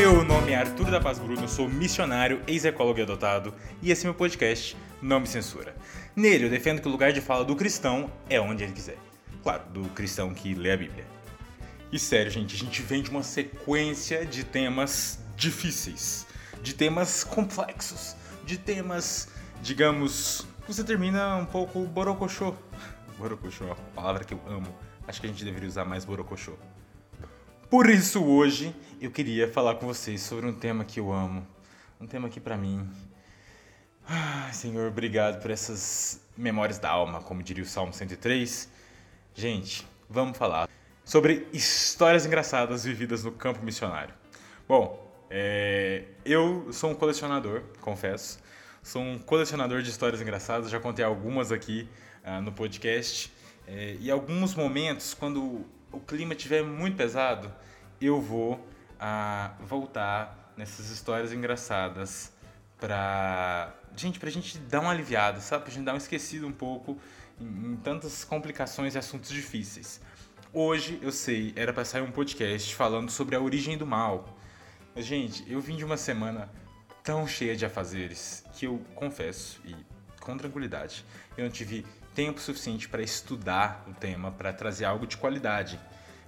Meu nome é Arthur da Paz Bruno, sou missionário, ex-ecólogo e adotado, e esse é meu podcast Não Me Censura. Nele eu defendo que o lugar de fala do cristão é onde ele quiser. Claro, do cristão que lê a Bíblia. E sério, gente, a gente vem de uma sequência de temas difíceis, de temas complexos, de temas, digamos, você termina um pouco borocochô. Borocochô é uma palavra que eu amo. Acho que a gente deveria usar mais borocochô. Por isso, hoje, eu queria falar com vocês sobre um tema que eu amo. Um tema que, para mim. Senhor, obrigado por essas memórias da alma, como diria o Salmo 103. Gente, vamos falar sobre histórias engraçadas vividas no campo missionário. Bom, é, eu sou um colecionador, confesso. Sou um colecionador de histórias engraçadas, já contei algumas aqui uh, no podcast. É, e alguns momentos, quando o clima estiver muito pesado, eu vou uh, voltar nessas histórias engraçadas pra. Gente, pra gente dar uma aliviada, sabe? Pra gente dar um esquecido um pouco em, em tantas complicações e assuntos difíceis. Hoje, eu sei, era para sair um podcast falando sobre a origem do mal. Mas, gente, eu vim de uma semana tão cheia de afazeres que eu confesso, e com tranquilidade, eu não tive tempo suficiente para estudar o tema, para trazer algo de qualidade.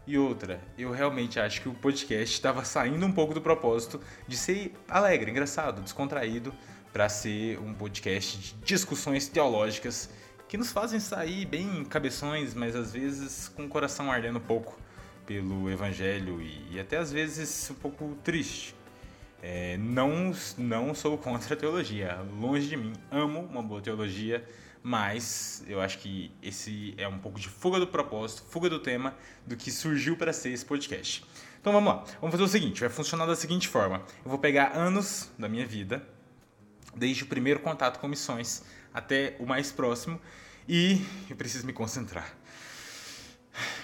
E outra, eu realmente acho que o podcast estava saindo um pouco do propósito de ser alegre, engraçado, descontraído, para ser um podcast de discussões teológicas que nos fazem sair bem cabeções, mas às vezes com o coração ardendo um pouco pelo evangelho e, e até às vezes um pouco triste. É, não, não sou contra a teologia, longe de mim, amo uma boa teologia, mas eu acho que esse é um pouco de fuga do propósito, fuga do tema, do que surgiu para ser esse podcast. Então vamos lá, vamos fazer o seguinte: vai funcionar da seguinte forma: eu vou pegar anos da minha vida, desde o primeiro contato com missões até o mais próximo, e eu preciso me concentrar.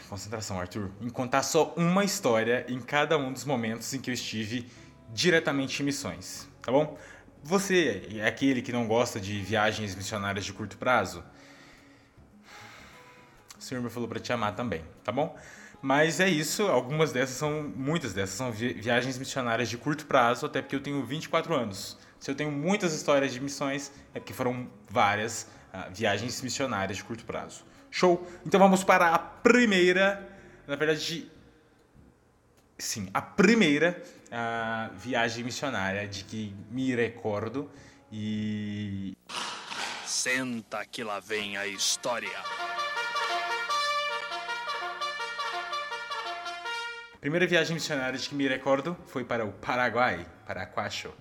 Concentração, Arthur, em contar só uma história em cada um dos momentos em que eu estive diretamente em missões, tá bom? Você é aquele que não gosta de viagens missionárias de curto prazo? O Senhor me falou para te amar também, tá bom? Mas é isso, algumas dessas são, muitas dessas são viagens missionárias de curto prazo, até porque eu tenho 24 anos. Se eu tenho muitas histórias de missões, é porque foram várias uh, viagens missionárias de curto prazo. Show? Então vamos para a primeira, na verdade, sim, a primeira a viagem missionária de que me recordo e. Senta que lá vem a história. Primeira viagem missionária de que me recordo foi para o Paraguai, Paraguacho.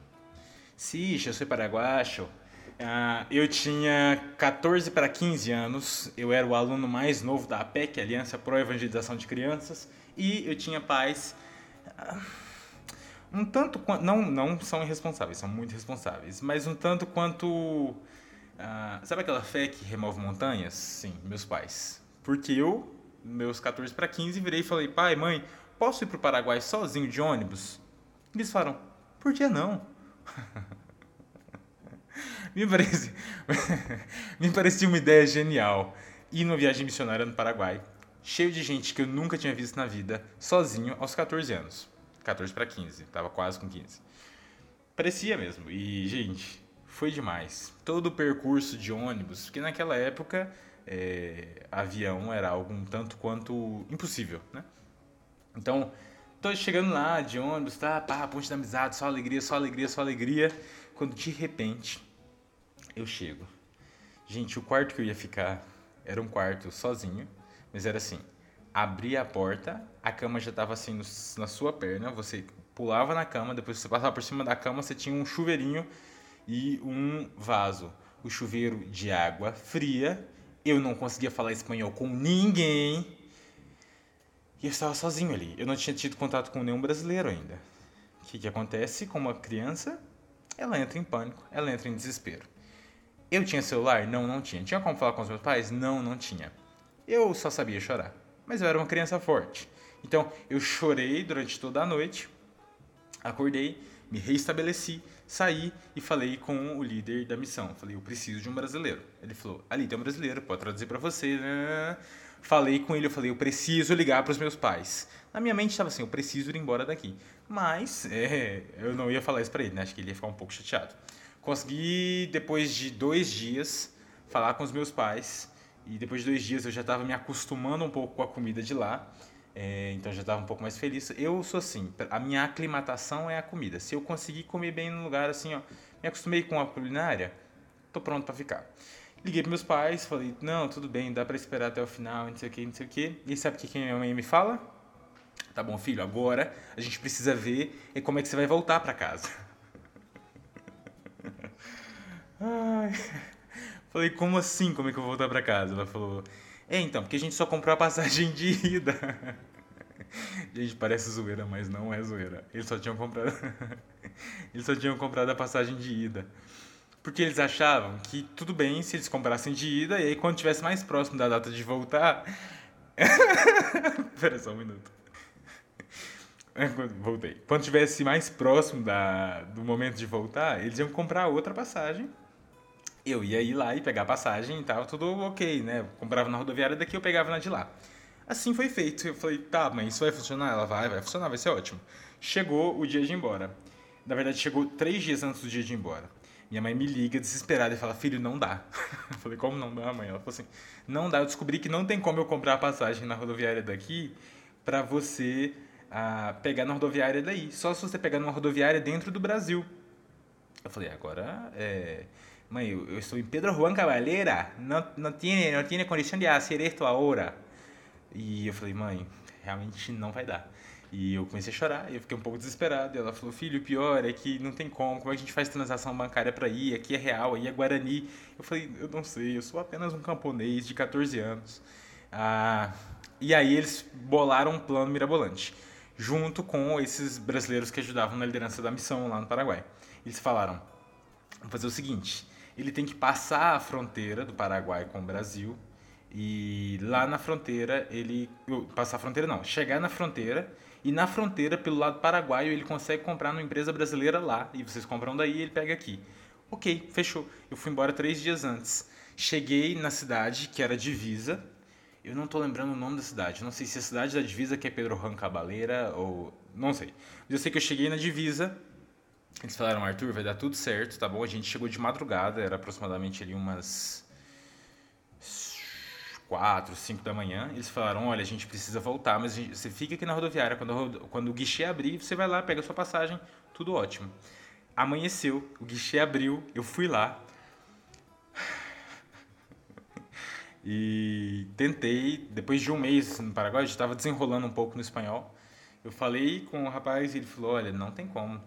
Sim, eu sou paraguacho. Uh, eu tinha 14 para 15 anos, eu era o aluno mais novo da APEC, Aliança Pro Evangelização de Crianças, e eu tinha pais. Uh, um tanto quanto. Não, não são irresponsáveis, são muito responsáveis, mas um tanto quanto. Uh, sabe aquela fé que remove montanhas? Sim, meus pais. Porque eu, meus 14 para 15, virei e falei: pai, mãe, posso ir para o Paraguai sozinho de ônibus? Eles falaram: por que não? me, parece, me parecia uma ideia genial. Ir numa viagem missionária no Paraguai, cheio de gente que eu nunca tinha visto na vida, sozinho aos 14 anos. 14 para 15, tava quase com 15. Parecia mesmo. E, gente, foi demais. Todo o percurso de ônibus, porque naquela época é, avião era algo um tanto quanto impossível, né? Então, tô chegando lá de ônibus, tá, pá, ponte da amizade, só alegria, só alegria, só alegria. Quando de repente eu chego. Gente, o quarto que eu ia ficar era um quarto sozinho, mas era assim, abria a porta, a cama já estava assim na sua perna, você pulava na cama, depois você passava por cima da cama, você tinha um chuveirinho e um vaso. O chuveiro de água fria. Eu não conseguia falar espanhol com ninguém. E eu estava sozinho ali. Eu não tinha tido contato com nenhum brasileiro ainda. O que, que acontece com uma criança? Ela entra em pânico, ela entra em desespero. Eu tinha celular? Não, não tinha. Tinha como falar com os meus pais? Não, não tinha. Eu só sabia chorar mas eu era uma criança forte. Então eu chorei durante toda a noite, acordei, me reestabeleci, saí e falei com o líder da missão. Falei, eu preciso de um brasileiro. Ele falou, ali tem um brasileiro, pode traduzir para você. Falei com ele, eu falei, eu preciso ligar para os meus pais. Na minha mente estava assim, eu preciso ir embora daqui. Mas é, eu não ia falar isso para ele, né? Acho que ele ia ficar um pouco chateado. Consegui, depois de dois dias, falar com os meus pais. E depois de dois dias eu já estava me acostumando um pouco com a comida de lá. É, então já estava um pouco mais feliz. Eu sou assim, a minha aclimatação é a comida. Se eu conseguir comer bem no lugar assim, ó, me acostumei com a culinária, tô pronto para ficar. Liguei para meus pais, falei, não, tudo bem, dá para esperar até o final, não sei o que, não sei o que. E sabe o que minha mãe me fala? Tá bom, filho, agora a gente precisa ver é como é que você vai voltar para casa. Ai. Falei, como assim, como é que eu vou voltar para casa? Ela falou, é então, porque a gente só comprou a passagem de ida. Gente, parece zoeira, mas não é zoeira. Eles só tinham comprado. Eles só tinham comprado a passagem de ida. Porque eles achavam que tudo bem se eles comprassem de ida, e aí quando tivesse mais próximo da data de voltar. Espera só um minuto. Voltei. Quando tivesse mais próximo da, do momento de voltar, eles iam comprar outra passagem. Eu ia ir lá e pegar a passagem e tal, tudo ok, né? comprava na rodoviária daqui, eu pegava na de lá. Assim foi feito. Eu falei, tá, mas isso vai funcionar? Ela vai, vai funcionar, vai ser ótimo. Chegou o dia de ir embora. Na verdade, chegou três dias antes do dia de ir embora. Minha mãe me liga desesperada e fala: Filho, não dá. Eu falei: Como não dá, mãe? Ela falou assim: Não dá. Eu descobri que não tem como eu comprar a passagem na rodoviária daqui para você ah, pegar na rodoviária daí. Só se você pegar numa rodoviária dentro do Brasil. Eu falei: Agora, é... mãe, eu, estou em Pedro Juan Cavalera. Não, não, tem, não tem condição de fazer isto agora. E eu falei: Mãe, realmente não vai dar. E eu comecei a chorar, eu fiquei um pouco desesperado. E ela falou: Filho, o pior é que não tem como, como é que a gente faz transação bancária para ir? Aqui é real, aí é Guarani. Eu falei: Eu não sei, eu sou apenas um camponês de 14 anos. Ah, e aí eles bolaram um plano mirabolante, junto com esses brasileiros que ajudavam na liderança da missão lá no Paraguai. Eles falaram: Vamos fazer o seguinte, ele tem que passar a fronteira do Paraguai com o Brasil. E lá na fronteira, ele. Passar a fronteira não, chegar na fronteira e na fronteira, pelo lado paraguaio, ele consegue comprar numa empresa brasileira lá. E vocês compram daí e ele pega aqui. Ok, fechou. Eu fui embora três dias antes. Cheguei na cidade, que era divisa. Eu não estou lembrando o nome da cidade. Não sei se é a cidade da divisa, que é Pedro Juan Cabaleira, ou... Não sei. Mas eu sei que eu cheguei na divisa. Eles falaram, Arthur, vai dar tudo certo, tá bom? A gente chegou de madrugada, era aproximadamente ali umas 4, 5 da manhã, eles falaram: olha, a gente precisa voltar, mas gente, você fica aqui na rodoviária. Quando, quando o guichê abrir, você vai lá, pega a sua passagem, tudo ótimo. Amanheceu, o guichê abriu, eu fui lá. E tentei, depois de um mês no Paraguai, eu estava desenrolando um pouco no espanhol. Eu falei com o rapaz e ele falou: olha, não tem como.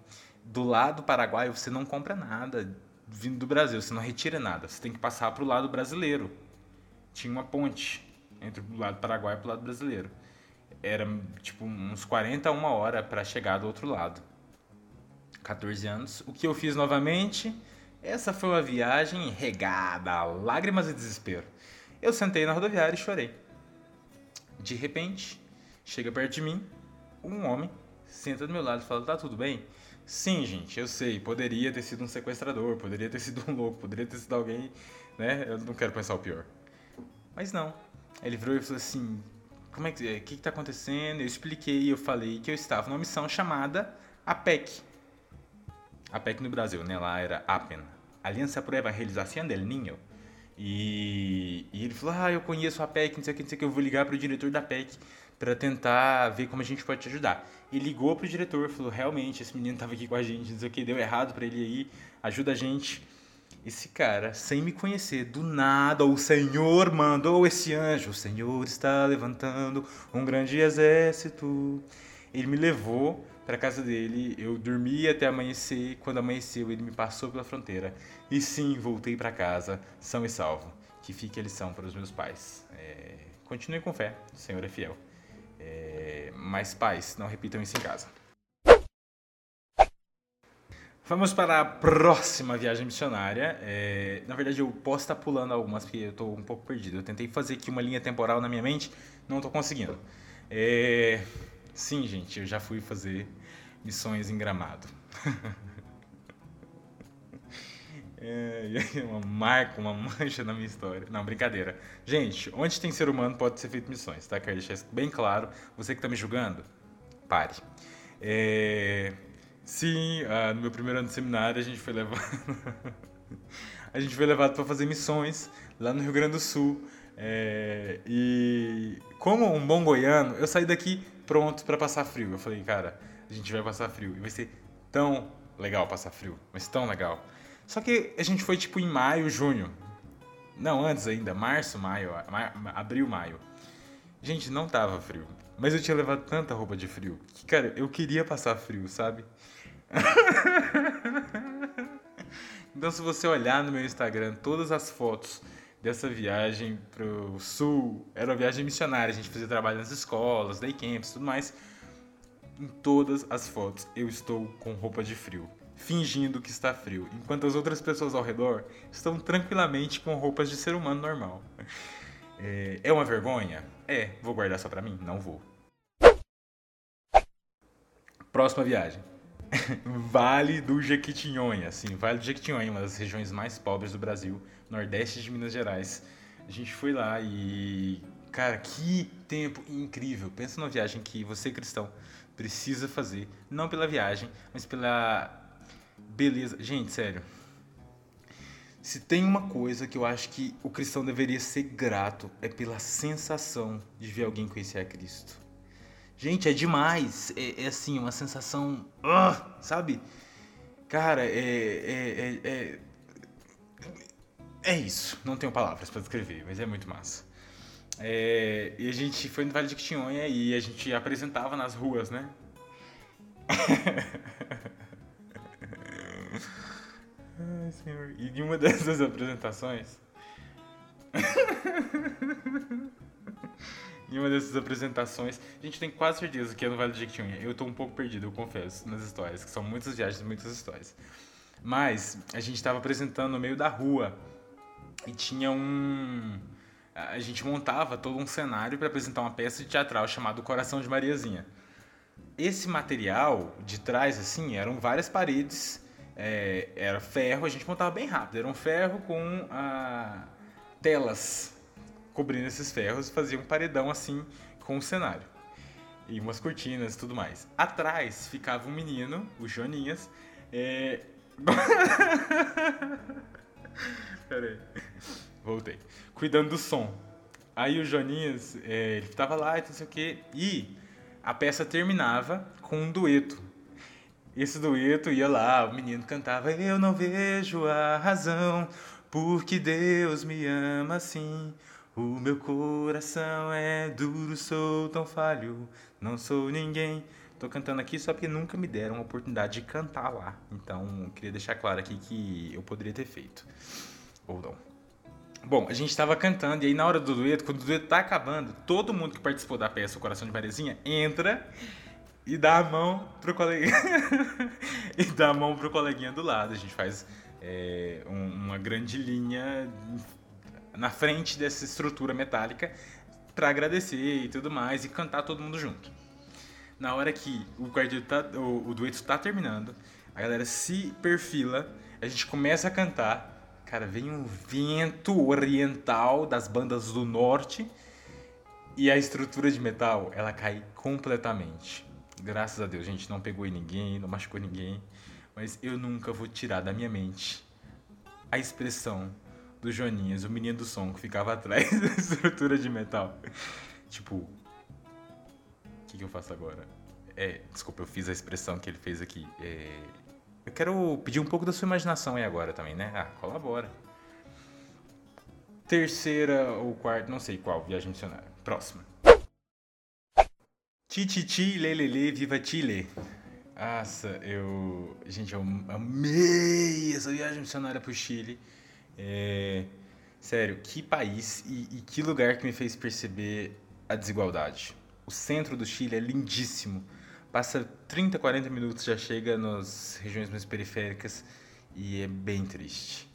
Do lado paraguaio você não compra nada vindo do Brasil, você não retira nada, você tem que passar para o lado brasileiro tinha uma ponte entre o lado paraguaio e o lado brasileiro. Era tipo uns 40 a uma hora para chegar do outro lado. 14 anos. O que eu fiz novamente? Essa foi uma viagem regada a lágrimas e desespero. Eu sentei na rodoviária e chorei. De repente, chega perto de mim um homem, senta do meu lado e fala: Tá tudo bem? Sim, gente, eu sei. Poderia ter sido um sequestrador, poderia ter sido um louco, poderia ter sido alguém, né? Eu não quero pensar o pior. Mas não. Ele virou e falou assim: Como é que. O que está acontecendo? Eu expliquei, eu falei que eu estava numa missão chamada APEC. APEC no Brasil, né? Lá era APEN Aliança por Evangelização del Niño. E, e, ele falou: Ah, eu conheço a APEC, não sei o que, não sei o que, eu vou ligar para o diretor da APEC para tentar ver como a gente pode te ajudar. E ligou pro diretor, falou: Realmente, esse menino estava aqui com a gente, não sei o que, deu errado para ele aí, ajuda a gente. Esse cara, sem me conhecer, do nada, o Senhor mandou esse anjo. O Senhor está levantando um grande exército. Ele me levou para casa dele. Eu dormi até amanhecer. Quando amanheceu, ele me passou pela fronteira. E sim, voltei para casa, são e salvo. Que fique a lição para os meus pais. É... Continue com fé, o Senhor é fiel. É... Mas pais, não repitam isso em casa. Vamos para a próxima viagem missionária. É, na verdade, eu posso estar pulando algumas porque eu estou um pouco perdido. Eu tentei fazer aqui uma linha temporal na minha mente, não estou conseguindo. É, sim, gente, eu já fui fazer missões em Gramado. É, uma marca, uma mancha na minha história. Não, brincadeira. Gente, onde tem ser humano pode ser feito missões, tá? Quero deixar isso bem claro. Você que tá me julgando, pare. É, sim, ah, no meu primeiro ano de seminário a gente foi levado. a gente foi levado para fazer missões lá no Rio Grande do Sul. É, e como um bom goiano, eu saí daqui pronto para passar frio. Eu falei, cara, a gente vai passar frio. E vai ser tão legal passar frio, mas tão legal. Só que a gente foi tipo em maio, junho. Não, antes ainda, março, maio, abril, maio. Gente, não tava frio. Mas eu tinha levado tanta roupa de frio que, cara, eu queria passar frio, sabe? então, se você olhar no meu Instagram, todas as fotos dessa viagem pro sul, era uma viagem missionária, a gente fazia trabalho nas escolas, day camps, tudo mais. Em todas as fotos eu estou com roupa de frio, fingindo que está frio, enquanto as outras pessoas ao redor estão tranquilamente com roupas de ser humano normal. É, é uma vergonha? É. Vou guardar só pra mim? Não vou. Próxima viagem. vale do Jequitinhonha, sim, Vale do Jequitinhonha, uma das regiões mais pobres do Brasil, nordeste de Minas Gerais. A gente foi lá e, cara, que tempo incrível. Pensa numa viagem que você cristão precisa fazer, não pela viagem, mas pela beleza. Gente, sério. Se tem uma coisa que eu acho que o cristão deveria ser grato é pela sensação de ver alguém conhecer a Cristo. Gente, é demais. É, é assim, uma sensação. Uh, sabe? Cara, é, é, é, é. É isso. Não tenho palavras para descrever, mas é muito massa. É, e a gente foi no Vale de Quitinhonha e a gente apresentava nas ruas, né? Ai, senhor. E de uma dessas apresentações. em uma dessas apresentações, a gente tem quase certeza que é no Vale do Jequitinhonha. Eu tô um pouco perdido, eu confesso, nas histórias, que são muitas viagens, muitas histórias. Mas a gente estava apresentando no meio da rua e tinha um a gente montava todo um cenário para apresentar uma peça teatral chamada Coração de Mariazinha. Esse material de trás, assim, eram várias paredes, é, era ferro, a gente montava bem rápido, era um ferro com ah, telas cobrindo esses ferros e fazia um paredão assim com o cenário. E umas cortinas e tudo mais. Atrás ficava um menino, o Joninhas, é... Voltei. Cuidando do som. Aí o Joninhas, é, ele tava lá e não sei o quê. E a peça terminava com um dueto. Esse dueto ia lá, o menino cantava Eu não vejo a razão porque Deus me ama assim. O meu coração é duro, sou tão falho, não sou ninguém. Tô cantando aqui só porque nunca me deram a oportunidade de cantar lá. Então, queria deixar claro aqui que eu poderia ter feito. Ou não. Bom, a gente estava cantando e aí na hora do dueto, quando o dueto tá acabando, todo mundo que participou da peça O Coração de Marezinha entra e dá a mão pro coleguinha e dá a mão pro coleguinha do lado. A gente faz é, um, uma grande linha na frente dessa estrutura metálica para agradecer e tudo mais e cantar todo mundo junto. Na hora que o tá, o, o dueto está terminando, a galera se perfila, a gente começa a cantar Cara, vem um vento oriental das bandas do norte e a estrutura de metal, ela cai completamente. Graças a Deus, a gente não pegou em ninguém, não machucou ninguém, mas eu nunca vou tirar da minha mente a expressão do Joninhas, o menino do som que ficava atrás da estrutura de metal. Tipo, o que, que, eu faço agora? É, desculpa, eu fiz a expressão que ele fez aqui. É, eu quero pedir um pouco da sua imaginação aí agora também, né? Ah, colabora. Terceira ou quarta, não sei qual, viagem missionária. Próxima. Tititi, lelele, viva Chile. Nossa, eu. Gente, eu amei essa viagem missionária pro Chile. É... Sério, que país e, e que lugar que me fez perceber a desigualdade. O centro do Chile é lindíssimo passa 30, 40 minutos, já chega nas regiões mais periféricas e é bem triste.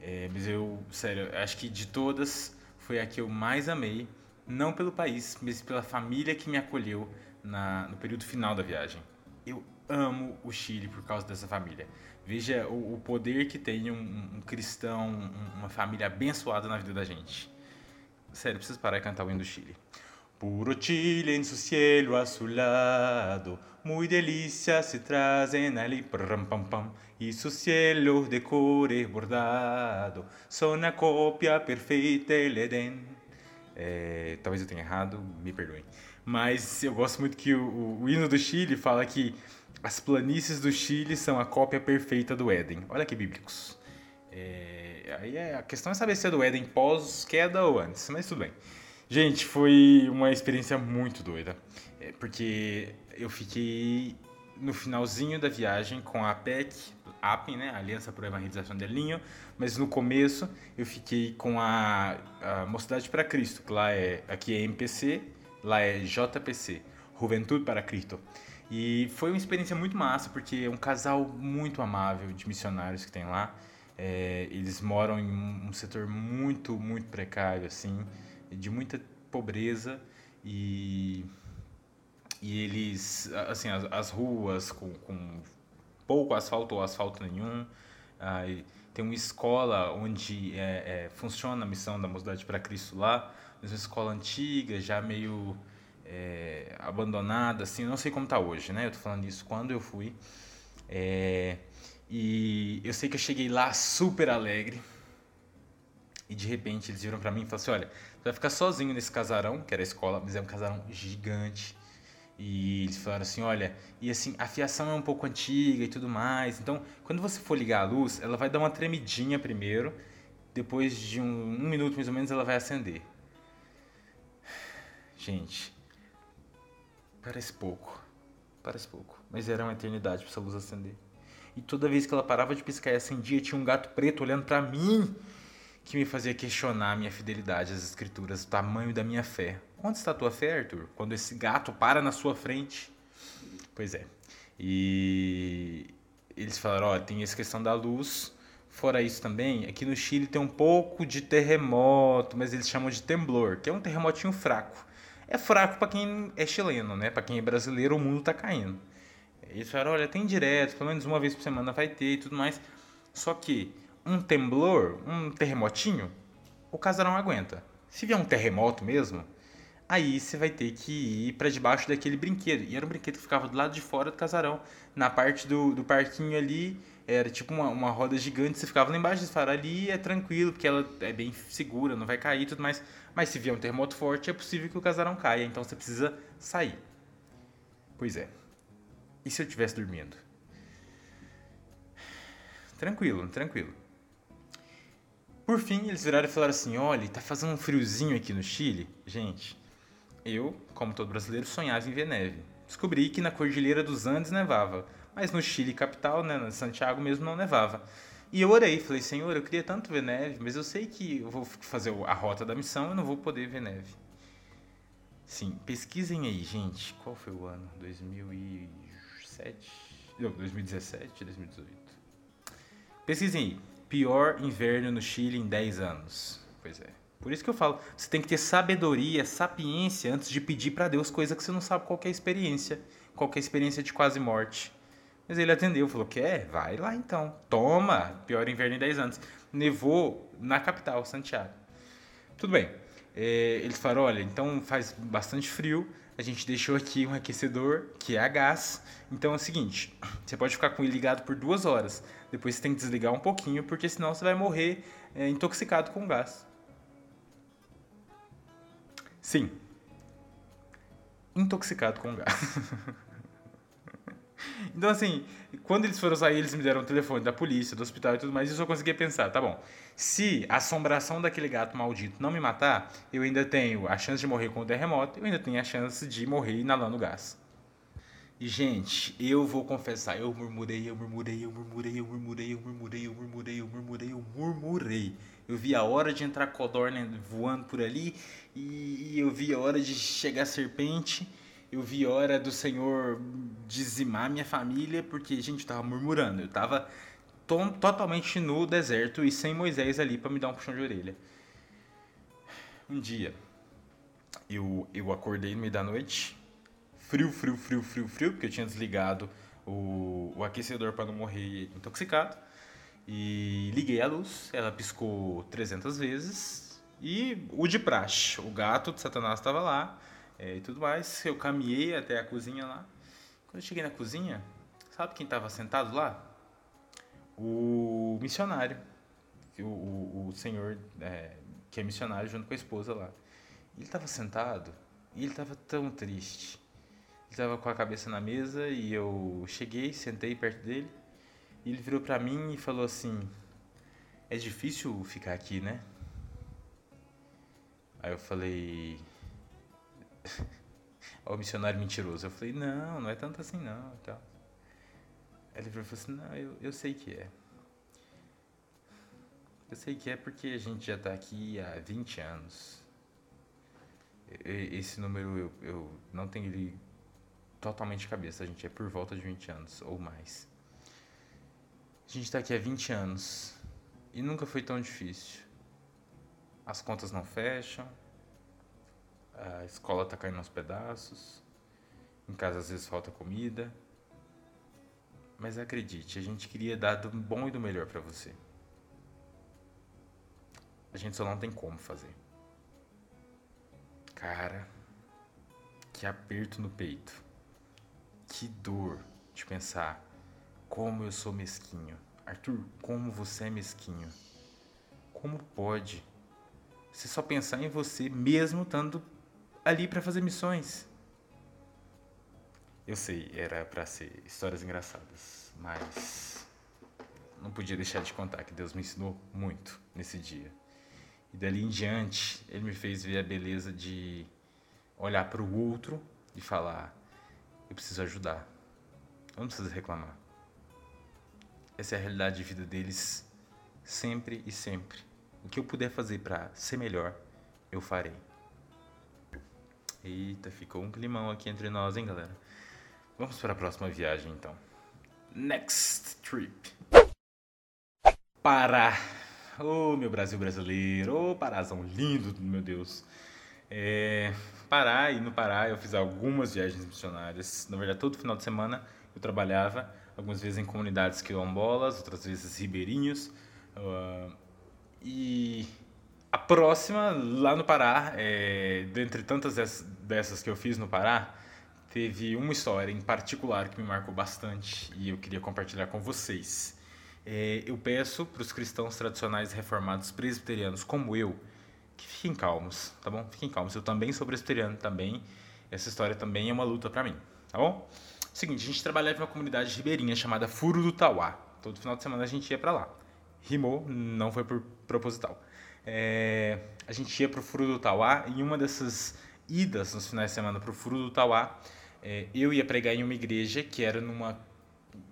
É, mas eu, sério, acho que de todas foi a que eu mais amei, não pelo país, mas pela família que me acolheu na, no período final da viagem. Eu amo o Chile por causa dessa família. Veja o, o poder que tem um, um cristão, um, uma família abençoada na vida da gente. Sério, preciso parar e cantar o hino do Chile. Puro Chile en su cielo azulado, muy delicias se trazem ali, pam, pam, pam, e su cielo de core bordado, son a cópia perfeita del Edén. É, talvez eu tenha errado, me perdoem. Mas eu gosto muito que o, o, o hino do Chile fala que as planícies do Chile são a cópia perfeita do Éden. Olha que bíblicos. É, aí é, a questão é saber se é do Éden pós-queda ou antes, mas tudo bem. Gente, foi uma experiência muito doida. É, porque eu fiquei no finalzinho da viagem com a PEC, APEN, né, Aliança por Evangelização del Ninho, mas no começo eu fiquei com a, a Mocidade para Cristo, que lá é, aqui é MPC, lá é JPC, Juventude para Cristo. E foi uma experiência muito massa, porque é um casal muito amável de missionários que tem lá. É, eles moram em um setor muito, muito precário, assim, de muita pobreza e, e eles, assim, as, as ruas com, com, pouco asfalto ou asfalto nenhum. Ah, tem uma escola onde é, é, funciona a missão da Mocidade para Cristo lá, mas uma escola antiga, já meio é, abandonada, assim, não sei como está hoje, né? Eu tô falando isso quando eu fui. É, e eu sei que eu cheguei lá super alegre. E de repente eles viram para mim e falaram assim: Olha, você vai ficar sozinho nesse casarão, que era a escola, mas é um casarão gigante. E eles falaram assim: Olha, e assim, a fiação é um pouco antiga e tudo mais. Então, quando você for ligar a luz, ela vai dar uma tremidinha primeiro. Depois de um, um minuto mais ou menos, ela vai acender. Gente, Parece pouco. Parece pouco. Mas era uma eternidade pra essa luz acender. E toda vez que ela parava de piscar e acendia, tinha um gato preto olhando para mim que me fazia questionar a minha fidelidade às escrituras, o tamanho da minha fé. Onde está a tua fé, Arthur? Quando esse gato para na sua frente. Pois é. E eles falaram, ó, tem essa questão da luz. Fora isso também, aqui no Chile tem um pouco de terremoto, mas eles chamam de temblor, que é um terremotinho fraco é fraco para quem é chileno, né? Para quem é brasileiro, o mundo tá caindo. Eles falaram, olha, tem direto, pelo menos uma vez por semana vai ter e tudo mais. Só que um temblor, um terremotinho, o casarão aguenta. Se vier um terremoto mesmo, aí você vai ter que ir para debaixo daquele brinquedo. E era um brinquedo que ficava do lado de fora do casarão. Na parte do, do parquinho ali, era tipo uma, uma roda gigante, você ficava lá embaixo, você fala, ali é tranquilo, porque ela é bem segura, não vai cair e tudo mais. Mas se vier um terremoto forte, é possível que o casarão caia, então você precisa sair. Pois é. E se eu estivesse dormindo? Tranquilo, tranquilo. Por fim, eles viraram e falaram assim: olha, tá fazendo um friozinho aqui no Chile. Gente, eu, como todo brasileiro, sonhava em ver neve. Descobri que na Cordilheira dos Andes nevava, mas no Chile capital, né, na Santiago mesmo, não nevava. E eu orei, falei, Senhor, eu queria tanto ver neve, mas eu sei que eu vou fazer a rota da missão e não vou poder ver neve. Sim, pesquisem aí, gente. Qual foi o ano? 2007? Não, 2017, 2018. Pesquisem aí. Pior inverno no Chile em 10 anos. Pois é. Por isso que eu falo, você tem que ter sabedoria, sapiência antes de pedir para Deus coisa que você não sabe qual é a experiência, qual é a experiência de quase morte. Mas ele atendeu, falou: Quer? Vai lá então. Toma! Pior inverno em 10 anos. Nevou na capital, Santiago. Tudo bem. É, eles falaram: Olha, então faz bastante frio. A gente deixou aqui um aquecedor que é a gás. Então é o seguinte: você pode ficar com ele ligado por duas horas. Depois você tem que desligar um pouquinho, porque senão você vai morrer é, intoxicado com gás. Sim. Intoxicado com gás. Então, assim, quando eles foram sair, eles me deram o telefone da polícia, do hospital e tudo mais, e eu só conseguia pensar, tá bom, se a assombração daquele gato maldito não me matar, eu ainda tenho a chance de morrer com o terremoto, eu ainda tenho a chance de morrer inalando gás. Gente, eu vou confessar, eu murmurei, eu murmurei, eu murmurei, eu murmurei, eu murmurei, eu murmurei, eu murmurei, eu murmurei. Eu vi a hora de entrar codorna voando por ali, e eu vi a hora de chegar a serpente, eu vi hora do Senhor dizimar minha família, porque, gente, eu tava murmurando. Eu tava to totalmente no deserto e sem Moisés ali para me dar um puxão de orelha. Um dia, eu, eu acordei no meio da noite, frio, frio, frio, frio, frio, porque eu tinha desligado o, o aquecedor para não morrer intoxicado. E liguei a luz, ela piscou 300 vezes. E o de praxe, o gato de Satanás estava lá é, e tudo mais. Eu caminhei até a cozinha lá. Quando eu cheguei na cozinha, sabe quem estava sentado lá? O missionário. O, o, o senhor é, que é missionário junto com a esposa lá. Ele estava sentado e ele estava tão triste. Estava com a cabeça na mesa e eu cheguei, sentei perto dele. E ele virou para mim e falou assim: É difícil ficar aqui, né? Aí eu falei: Ó, o missionário mentiroso. Eu falei: Não, não é tanto assim não. Tal. Aí ele falou assim: Não, eu, eu sei que é. Eu sei que é porque a gente já está aqui há 20 anos. Esse número eu, eu não tenho ele totalmente de cabeça, a gente é por volta de 20 anos ou mais. A gente está aqui há 20 anos e nunca foi tão difícil. As contas não fecham, a escola está caindo aos pedaços, em casa às vezes falta comida. Mas acredite, a gente queria dar do bom e do melhor para você. A gente só não tem como fazer. Cara, que aperto no peito. Que dor de pensar como eu sou mesquinho. Arthur, como você é mesquinho. Como pode você só pensar em você mesmo estando ali para fazer missões? Eu sei, era para ser histórias engraçadas, mas não podia deixar de contar que Deus me ensinou muito nesse dia. E dali em diante, ele me fez ver a beleza de olhar para o outro e falar: eu preciso ajudar. Eu não preciso reclamar. Essa é a realidade de vida deles sempre e sempre. O que eu puder fazer para ser melhor, eu farei. Eita, ficou um climão aqui entre nós, hein, galera? Vamos para a próxima viagem, então. Next trip. Pará. Ô, oh, meu Brasil brasileiro, ô, oh, Parazão lindo, meu Deus. É, Pará, e no Pará eu fiz algumas viagens missionárias. Na verdade, todo final de semana eu trabalhava, algumas vezes em comunidades quilombolas, outras vezes ribeirinhos. Uh, e a próxima, lá no Pará, é, dentre tantas dessas que eu fiz no Pará, teve uma história em particular que me marcou bastante e eu queria compartilhar com vocês. É, eu peço para os cristãos tradicionais reformados presbiterianos como eu que fiquem calmos, tá bom? Fiquem calmos. Eu também sou presbiteriano também. Essa história também é uma luta para mim, tá bom? Seguinte, a gente trabalhava em uma comunidade ribeirinha chamada Furo do Tauá. Todo final de semana a gente ia para lá. Rimou, não foi por proposital. É, a gente ia para o Furo do Tauá e uma dessas idas nos finais de semana para o Furo do Tauá, é, eu ia pregar em uma igreja que era numa,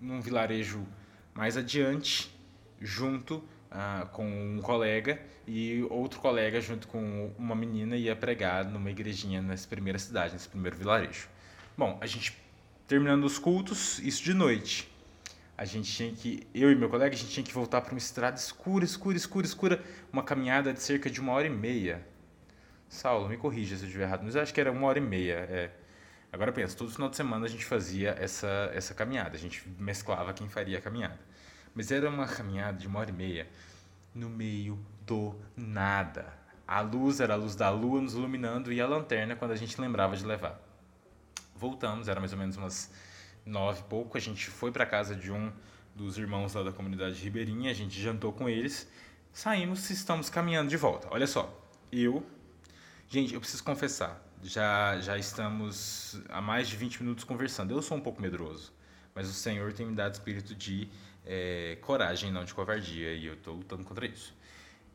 num vilarejo mais adiante, junto ah, com um colega e outro colega junto com uma menina ia pregar numa igrejinha nessa primeira cidade, nesse primeiro vilarejo. Bom, a gente terminando os cultos, isso de noite. A gente tinha que, eu e meu colega, a gente tinha que voltar para uma estrada escura, escura, escura, escura, uma caminhada de cerca de uma hora e meia. Saulo, me corrija se eu estiver errado, mas eu acho que era uma hora e meia. É. Agora pensa, todo final de semana a gente fazia essa, essa caminhada, a gente mesclava quem faria a caminhada. Mas era uma caminhada de uma hora e meia no meio do nada. A luz era a luz da lua nos iluminando e a lanterna quando a gente lembrava de levar. Voltamos, era mais ou menos umas nove e pouco. A gente foi para casa de um dos irmãos lá da comunidade ribeirinha, a gente jantou com eles, saímos e estamos caminhando de volta. Olha só, eu. Gente, eu preciso confessar, já, já estamos há mais de 20 minutos conversando. Eu sou um pouco medroso, mas o Senhor tem me dado espírito de é, coragem, não de covardia, e eu estou lutando contra isso.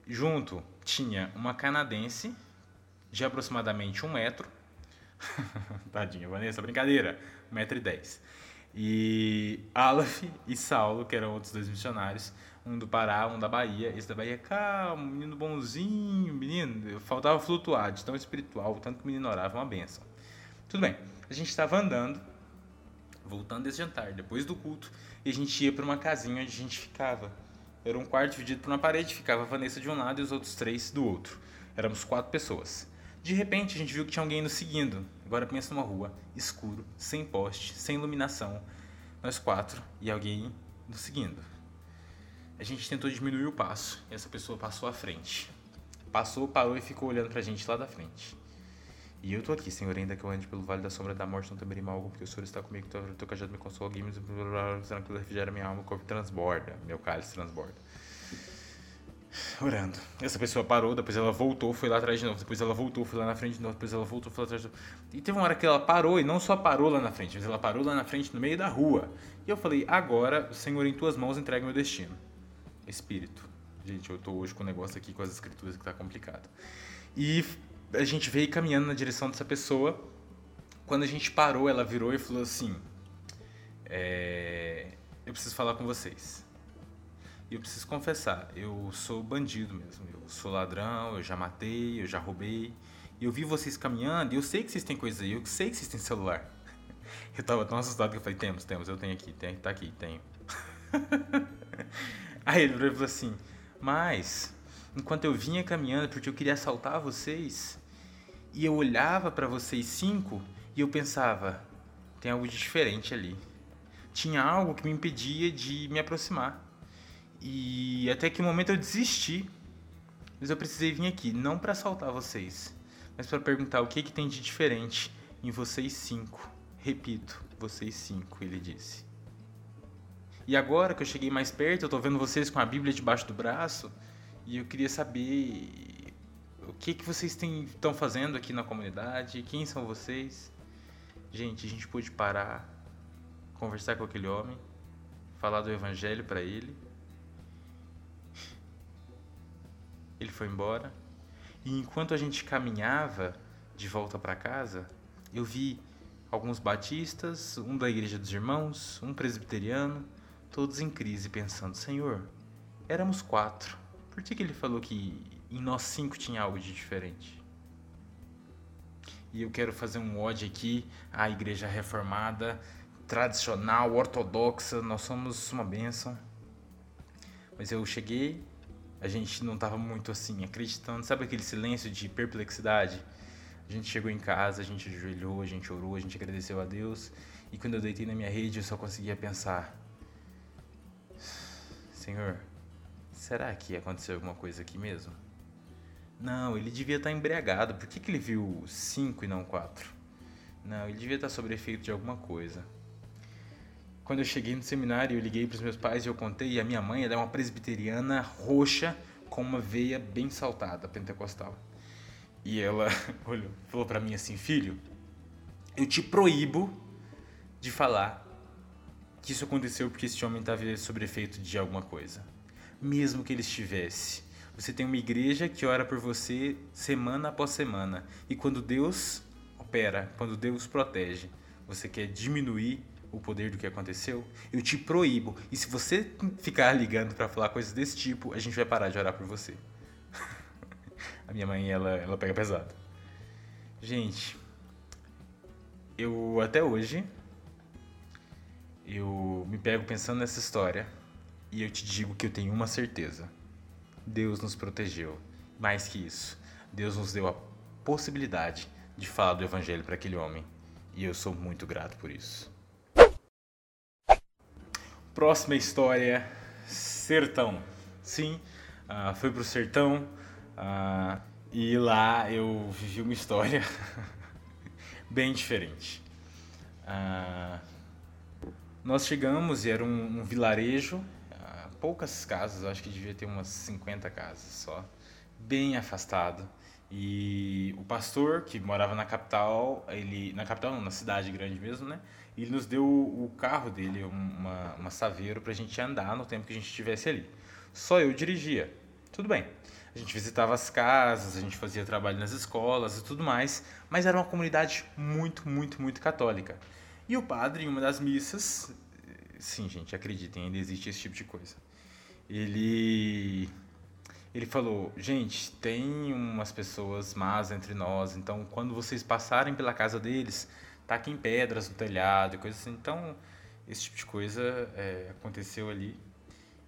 Junto tinha uma canadense de aproximadamente um metro. Tadinha, Vanessa, brincadeira, um metro e dez. E Aleph e Saulo, que eram outros dois missionários, um do Pará, um da Bahia. Esse da Bahia, calmo, menino bonzinho, menino, faltava flutuar, de tão espiritual, tanto que o menino orava, uma benção. Tudo bem, a gente estava andando, voltando desse jantar, depois do culto, e a gente ia para uma casinha onde a gente ficava. Era um quarto dividido por uma parede, ficava a Vanessa de um lado e os outros três do outro. Éramos quatro pessoas. De repente a gente viu que tinha alguém nos seguindo. Agora pensa numa rua, escuro, sem poste, sem iluminação, nós quatro e alguém nos seguindo. A gente tentou diminuir o passo e essa pessoa passou à frente. Passou, parou e ficou olhando pra gente lá da frente. E eu tô aqui, Senhor, ainda que eu ande pelo vale da sombra da morte, não temerei mal algum, porque o Senhor está comigo, teu, teu cajado me consola, guia-me, tranquilo, refrigera minha alma, o corpo transborda, meu cálice transborda. Orando. Essa pessoa parou, depois ela voltou, foi lá atrás de novo, depois ela voltou, foi lá na frente de novo, depois ela voltou, foi lá atrás de novo. E teve uma hora que ela parou, e não só parou lá na frente, mas ela parou lá na frente, no meio da rua. E eu falei, agora, Senhor, em tuas mãos entrega meu destino. Espírito. Gente, eu tô hoje com um negócio aqui com as escrituras que tá complicado. E a gente veio caminhando na direção dessa pessoa. Quando a gente parou, ela virou e falou assim: é, Eu preciso falar com vocês. E eu preciso confessar, eu sou bandido mesmo. Eu sou ladrão, eu já matei, eu já roubei. E eu vi vocês caminhando e eu sei que vocês têm coisa aí, eu sei que vocês têm celular. Eu tava tão assustado que eu falei: Temos, temos, eu tenho aqui, tem, tá aqui, tenho. Aí ele falou assim: Mas, enquanto eu vinha caminhando, porque eu queria assaltar vocês, e eu olhava para vocês cinco e eu pensava: tem algo de diferente ali. Tinha algo que me impedia de me aproximar. E até que momento eu desisti. Mas eu precisei vir aqui, não para assaltar vocês, mas para perguntar o que, que tem de diferente em vocês cinco. Repito, vocês cinco, ele disse. E agora que eu cheguei mais perto, eu tô vendo vocês com a Bíblia debaixo do braço, e eu queria saber o que que vocês estão fazendo aqui na comunidade, quem são vocês? Gente, a gente pôde parar, conversar com aquele homem, falar do evangelho para ele. Ele foi embora. E enquanto a gente caminhava de volta para casa, eu vi alguns batistas, um da igreja dos irmãos, um presbiteriano, todos em crise, pensando: Senhor, éramos quatro. Por que, que ele falou que em nós cinco tinha algo de diferente? E eu quero fazer um ode aqui à igreja reformada, tradicional, ortodoxa. Nós somos uma bênção. Mas eu cheguei, a gente não estava muito assim acreditando. Sabe aquele silêncio de perplexidade? A gente chegou em casa, a gente ajoelhou, a gente orou, a gente agradeceu a Deus. E quando eu deitei na minha rede, eu só conseguia pensar: Senhor, será que aconteceu alguma coisa aqui mesmo? Não, ele devia estar embriagado. Por que, que ele viu cinco e não quatro? Não, ele devia estar sob efeito de alguma coisa. Quando eu cheguei no seminário, eu liguei para os meus pais e eu contei. E a minha mãe é uma presbiteriana roxa com uma veia bem saltada, pentecostal. E ela olhou, falou para mim assim: Filho, eu te proíbo de falar que isso aconteceu porque esse homem estava sob efeito de alguma coisa. Mesmo que ele estivesse. Você tem uma igreja que ora por você semana após semana. E quando Deus opera, quando Deus protege, você quer diminuir o poder do que aconteceu, eu te proíbo. E se você ficar ligando para falar coisas desse tipo, a gente vai parar de orar por você. a minha mãe, ela, ela pega pesado. Gente, eu até hoje eu me pego pensando nessa história e eu te digo que eu tenho uma certeza. Deus nos protegeu. Mais que isso, Deus nos deu a possibilidade de falar do evangelho para aquele homem. E eu sou muito grato por isso. Próxima história: Sertão. Sim, uh, fui pro Sertão uh, e lá eu vivi uma história bem diferente. Uh, nós chegamos e era um, um vilarejo, poucas casas, acho que devia ter umas 50 casas só, bem afastado. E o pastor que morava na capital, ele na capital não, na cidade grande mesmo, né? Ele nos deu o carro dele, uma, uma Saveiro, para a gente andar no tempo que a gente estivesse ali. Só eu dirigia. Tudo bem. A gente visitava as casas, a gente fazia trabalho nas escolas e tudo mais, mas era uma comunidade muito, muito, muito católica. E o padre, em uma das missas, sim, gente, acreditem, ainda existe esse tipo de coisa. Ele ele falou: "Gente, tem umas pessoas más entre nós, então quando vocês passarem pela casa deles, taquem pedras no telhado e coisas assim". Então, esse tipo de coisa é, aconteceu ali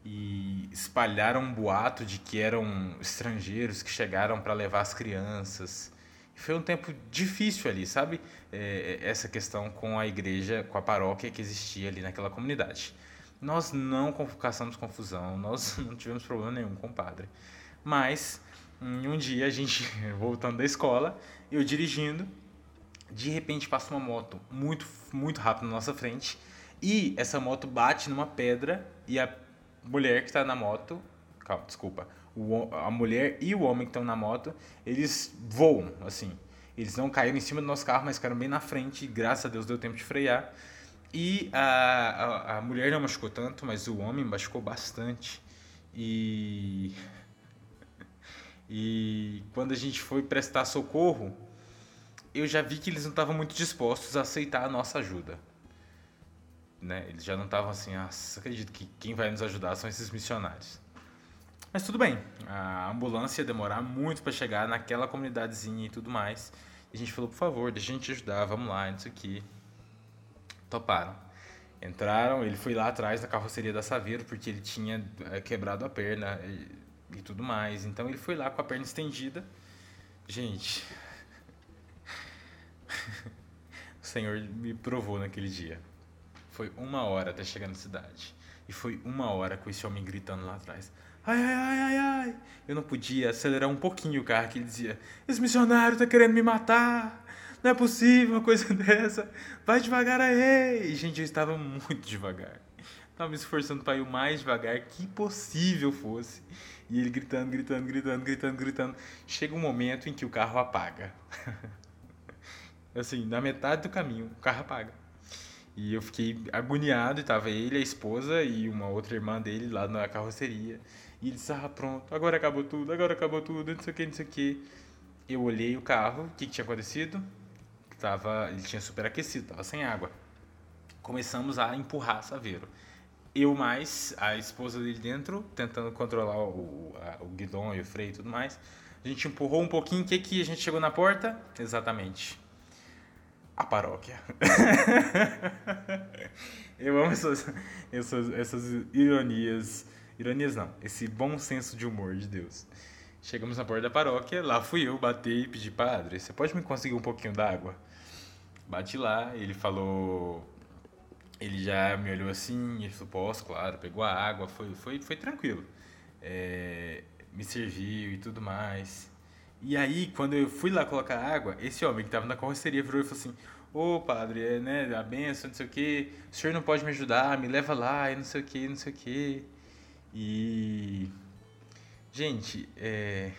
e espalharam um boato de que eram estrangeiros que chegaram para levar as crianças Foi um tempo difícil ali, sabe? É, essa questão com a igreja, com a paróquia que existia ali naquela comunidade. Nós não caçamos confusão, nós não tivemos problema nenhum com o padre. Mas, um dia, a gente, voltando da escola, eu dirigindo, de repente passa uma moto muito, muito rápido na nossa frente e essa moto bate numa pedra e a mulher que está na moto, calma, desculpa, o, a mulher e o homem que estão na moto, eles voam, assim. Eles não caíram em cima do nosso carro, mas ficaram bem na frente, e graças a Deus deu tempo de frear. E a, a, a mulher não machucou tanto, mas o homem machucou bastante. E. E quando a gente foi prestar socorro, eu já vi que eles não estavam muito dispostos a aceitar a nossa ajuda. Né? Eles já não estavam assim, ah, acredito que quem vai nos ajudar são esses missionários. Mas tudo bem, a ambulância ia demorar muito para chegar naquela comunidadezinha e tudo mais. E a gente falou, por favor, deixa a gente ajudar, vamos lá, isso aqui. Toparam. Entraram, ele foi lá atrás da carroceria da Saveiro, porque ele tinha eh, quebrado a perna e, e tudo mais. Então ele foi lá com a perna estendida. Gente, o Senhor me provou naquele dia. Foi uma hora até chegar na cidade. E foi uma hora com esse homem gritando lá atrás. Ai, ai, ai, ai, ai. Eu não podia acelerar um pouquinho o carro que ele dizia: Esse missionário tá querendo me matar. Não é possível uma coisa dessa. Vai devagar aí. E, gente, eu estava muito devagar. Estava me esforçando para ir o mais devagar que possível fosse. E ele gritando, gritando, gritando, gritando, gritando. Chega um momento em que o carro apaga. assim, na metade do caminho, o carro apaga. E eu fiquei agoniado, e tava ele, a esposa e uma outra irmã dele lá na carroceria. E ele disse, ah, pronto, agora acabou tudo, agora acabou tudo, não sei o que, não sei o que. Eu olhei o carro, o que, que tinha acontecido? Tava, ele tinha superaquecido, tava sem água. Começamos a empurrar Saveiro. Eu mais, a esposa dele dentro, tentando controlar o, a, o guidão e o freio e tudo mais. A gente empurrou um pouquinho, o que que a gente chegou na porta? Exatamente a paróquia. eu amo essas, essas, essas ironias. Ironias não, esse bom senso de humor de Deus. Chegamos na porta da paróquia, lá fui eu, batei e pedi, padre, você pode me conseguir um pouquinho d'água? Bati lá, ele falou. Ele já me olhou assim, falou, posso, claro, pegou a água, foi, foi, foi tranquilo. É, me serviu e tudo mais. E aí, quando eu fui lá colocar água, esse homem que estava na carroceria virou e falou assim: Ô oh, padre, é, né, a benção, não sei o que, o senhor não pode me ajudar, me leva lá, e não sei o que, não sei o que. E. Gente, é.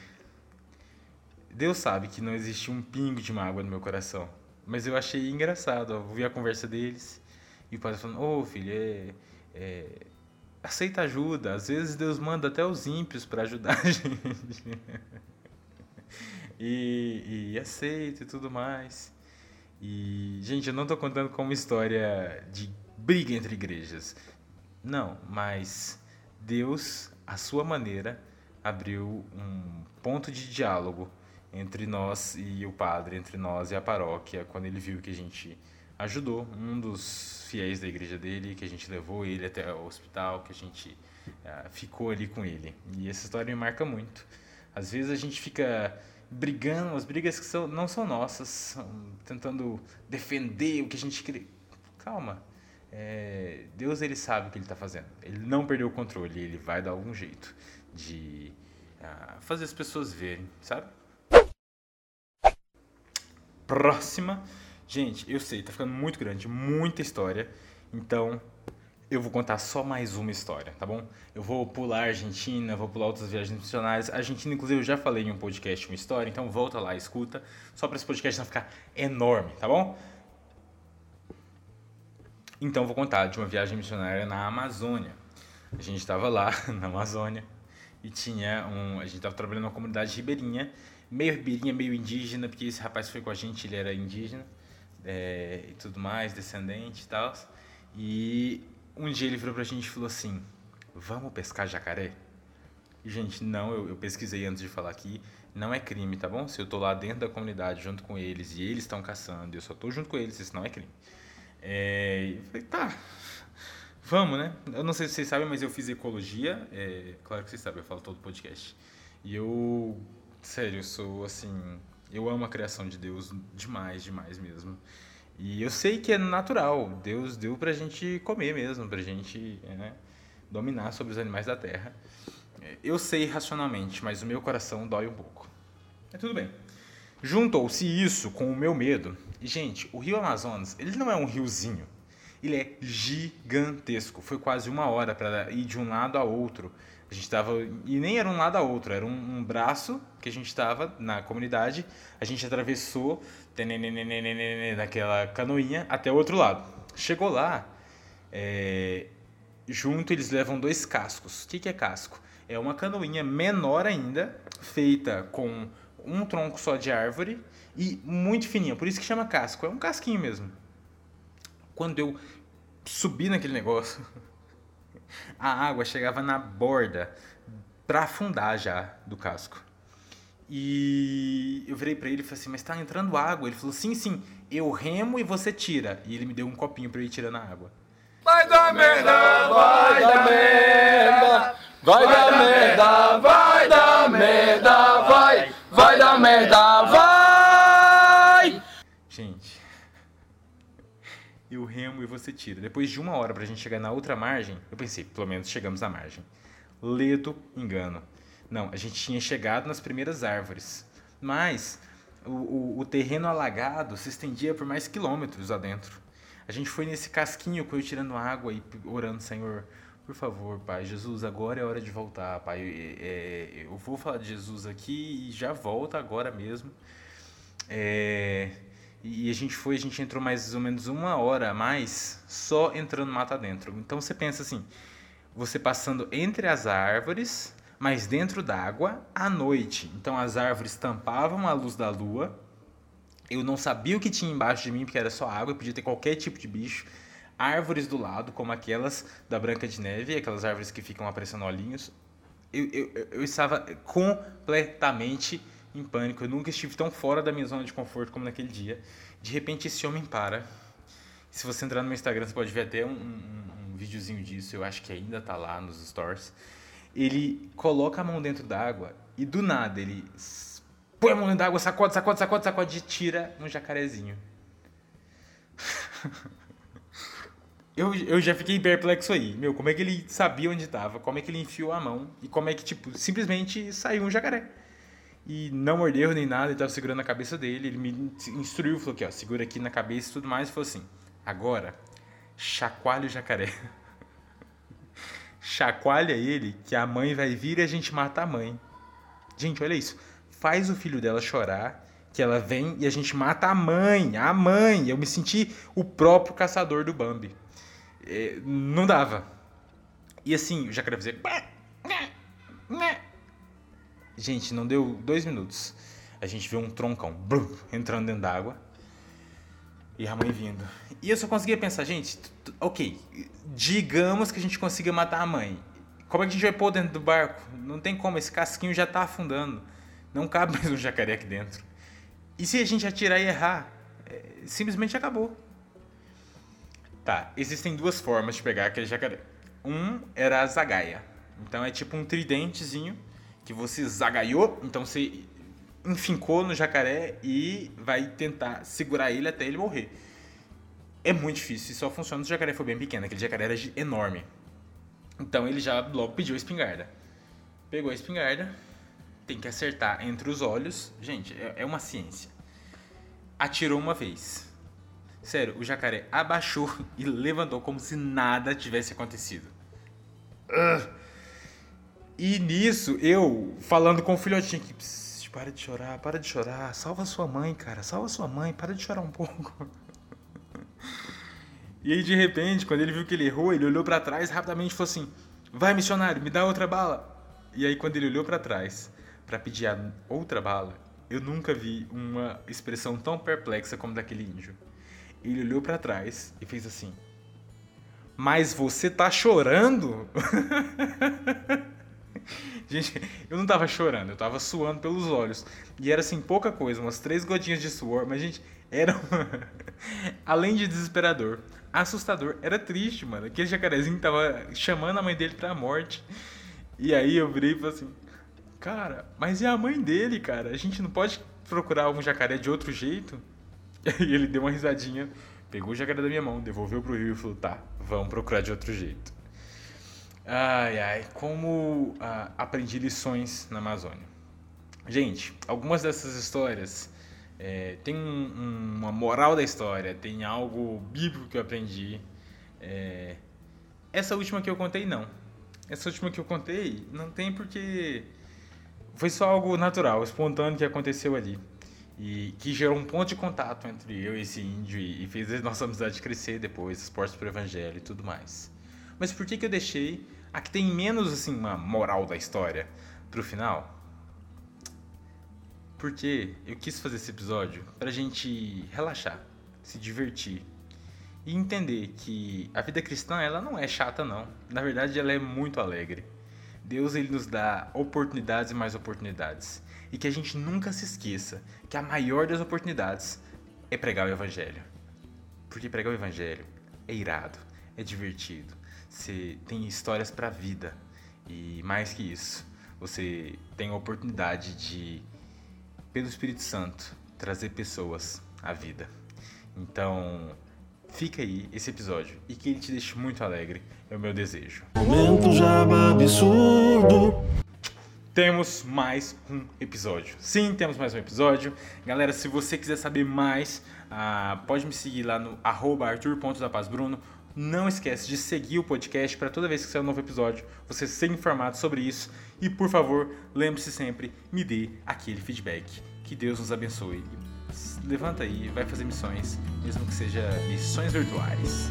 Deus sabe que não existe um pingo de mágoa no meu coração. Mas eu achei engraçado, ó, vi a conversa deles e o padre falando: Ô oh, filho, é, é, aceita ajuda. Às vezes Deus manda até os ímpios para ajudar a gente e, e aceito e tudo mais. E, gente, eu não estou contando como história de briga entre igrejas. Não, mas Deus, à sua maneira, abriu um ponto de diálogo entre nós e o padre, entre nós e a paróquia, quando ele viu que a gente ajudou um dos fiéis da igreja dele, que a gente levou ele até o hospital, que a gente uh, ficou ali com ele. E essa história me marca muito. Às vezes a gente fica brigando, as brigas que são, não são nossas, são tentando defender o que a gente quer. Calma. É, Deus ele sabe o que ele está fazendo. Ele não perdeu o controle, ele vai dar algum jeito de uh, fazer as pessoas verem, sabe? Próxima. Gente, eu sei, tá ficando muito grande, muita história. Então, eu vou contar só mais uma história, tá bom? Eu vou pular a Argentina, vou pular outras viagens missionárias. A Argentina, inclusive, eu já falei em um podcast uma história, então volta lá, escuta, só para esse podcast não ficar enorme, tá bom? Então, vou contar de uma viagem missionária na Amazônia. A gente estava lá na Amazônia e tinha um. A gente estava trabalhando numa comunidade ribeirinha, meio ribeirinha, meio indígena, porque esse rapaz foi com a gente, ele era indígena é, e tudo mais, descendente e tal. E um dia ele virou pra gente e falou assim: Vamos pescar jacaré? E, gente, não, eu, eu, pesquisei antes de falar aqui, não é crime, tá bom? Se eu tô lá dentro da comunidade junto com eles e eles estão caçando, eu só tô junto com eles, isso não é crime. É, eu falei, tá, vamos, né? Eu não sei se vocês sabem, mas eu fiz ecologia, é, claro que vocês sabem, eu falo todo podcast. E eu, sério, eu sou assim, Eu amo a criação de Deus demais, demais mesmo. E eu sei que é natural. Deus deu pra gente comer mesmo, pra gente né, dominar sobre os animais da terra. Eu sei racionalmente, mas o meu coração dói um pouco. É tudo bem. Juntou-se isso com o meu medo. E, gente, o rio Amazonas, ele não é um riozinho. Ele é gigantesco. Foi quase uma hora para ir de um lado a outro. A gente estava. E nem era um lado a outro, era um, um braço que a gente estava na comunidade. A gente atravessou naquela canoinha até o outro lado. Chegou lá, é, junto eles levam dois cascos. O que, que é casco? É uma canoinha menor ainda, feita com um tronco só de árvore e muito fininha, por isso que chama casco. É um casquinho mesmo. Quando eu subi naquele negócio, a água chegava na borda para afundar já do casco. E eu virei para ele e falei assim: Mas tá entrando água? Ele falou: Sim, sim, eu remo e você tira. E ele me deu um copinho para ir tirando a água. Vai dar merda, vai dar merda, vai dar merda, vai dar merda, vai, vai dar merda, vai. Gente, eu remo e você tira. Depois de uma hora pra gente chegar na outra margem, eu pensei, pelo menos chegamos à margem. Ledo engano. Não, a gente tinha chegado nas primeiras árvores. Mas o, o, o terreno alagado se estendia por mais quilômetros adentro. A gente foi nesse casquinho com eu tirando água e orando, Senhor, por favor, Pai, Jesus, agora é hora de voltar, Pai. É, eu vou falar de Jesus aqui e já volta agora mesmo. É, e a gente foi, a gente entrou mais ou menos uma hora a mais só entrando mata dentro. Então você pensa assim, você passando entre as árvores, mas dentro d'água à noite. Então as árvores tampavam a luz da lua. Eu não sabia o que tinha embaixo de mim, porque era só água, podia ter qualquer tipo de bicho. Árvores do lado, como aquelas da Branca de Neve, aquelas árvores que ficam aparecendo olhinhos. Eu, eu, eu estava completamente em pânico. Eu nunca estive tão fora da minha zona de conforto como naquele dia. De repente, esse homem para. Se você entrar no meu Instagram, você pode ver até um, um, um videozinho disso. Eu acho que ainda está lá nos stores ele coloca a mão dentro d'água e do nada ele põe a mão dentro d'água, sacode, sacode, sacode, sacode e tira um jacarezinho. eu, eu já fiquei perplexo aí. Meu, como é que ele sabia onde estava? Como é que ele enfiou a mão? E como é que, tipo, simplesmente saiu um jacaré? E não mordeu nem nada, ele estava segurando a cabeça dele. Ele me instruiu, falou aqui, ó, segura aqui na cabeça e tudo mais. E falou assim: agora, chacoalha o jacaré. chacoalha ele que a mãe vai vir e a gente mata a mãe. Gente, olha isso. Faz o filho dela chorar, que ela vem e a gente mata a mãe. A mãe. Eu me senti o próprio caçador do Bambi. É, não dava. E assim, o jacaré fazia. Gente, não deu dois minutos. A gente vê um troncão entrando dentro d'água. E a mãe vindo. E eu só conseguia pensar, gente, ok, digamos que a gente consiga matar a mãe. Como é que a gente vai pôr dentro do barco? Não tem como, esse casquinho já tá afundando. Não cabe mais um jacaré aqui dentro. E se a gente atirar e errar? É, simplesmente acabou. Tá, existem duas formas de pegar aquele jacaré. Um era a zagaia. Então é tipo um tridentezinho que você zagaiou, então você enfincou no jacaré e vai tentar segurar ele até ele morrer. É muito difícil só funciona se o jacaré for bem pequeno. Aquele jacaré era enorme. Então ele já logo pediu a espingarda. Pegou a espingarda, tem que acertar entre os olhos. Gente, é, é uma ciência. Atirou uma vez. Sério, o jacaré abaixou e levantou como se nada tivesse acontecido. Uh. E nisso, eu falando com o filhotinho que para de chorar, para de chorar, salva sua mãe, cara, salva sua mãe, para de chorar um pouco. E aí de repente, quando ele viu que ele errou, ele olhou para trás rapidamente e falou assim: "Vai, missionário, me dá outra bala". E aí quando ele olhou para trás para pedir a outra bala, eu nunca vi uma expressão tão perplexa como daquele índio. Ele olhou para trás e fez assim: "Mas você tá chorando?" Gente, eu não tava chorando, eu tava suando pelos olhos. E era assim, pouca coisa, umas três gotinhas de suor, mas, gente, era. Além de desesperador, assustador, era triste, mano. Aquele jacarezinho tava chamando a mãe dele pra morte. E aí eu virei e falei assim: Cara, mas e a mãe dele, cara? A gente não pode procurar um jacaré de outro jeito? E ele deu uma risadinha, pegou o jacaré da minha mão, devolveu pro rio e falou: tá, vamos procurar de outro jeito. Ai, ai, como ah, aprendi lições na Amazônia. Gente, algumas dessas histórias é, tem um, um, uma moral da história, tem algo bíblico que eu aprendi. É, essa última que eu contei, não. Essa última que eu contei, não tem porque foi só algo natural, espontâneo que aconteceu ali. E que gerou um ponto de contato entre eu e esse índio e, fez a nossa amizade crescer depois, esportes pro evangelho e tudo mais. Mas por que, que eu deixei a que tem menos assim uma moral da história pro final? Porque eu quis fazer esse episódio pra gente relaxar, se divertir e entender que a vida cristã ela não é chata não. Na verdade, ela é muito alegre. Deus ele nos dá oportunidades e mais oportunidades. E que a gente nunca se esqueça que a maior das oportunidades é pregar o evangelho. Porque pregar o evangelho é irado, é divertido. Você tem histórias para a vida. E mais que isso, você tem a oportunidade de pelo Espírito Santo, trazer pessoas à vida. Então, fica aí esse episódio e que ele te deixe muito alegre, é o meu desejo. Momento Jaba Absurdo. Temos mais um episódio. Sim, temos mais um episódio. Galera, se você quiser saber mais, ah, pode me seguir lá no arthur.dapazbruno não esquece de seguir o podcast para toda vez que sair um novo episódio você ser informado sobre isso. E por favor, lembre-se sempre, me dê aquele feedback. Que Deus nos abençoe. Levanta aí, vai fazer missões, mesmo que seja missões virtuais.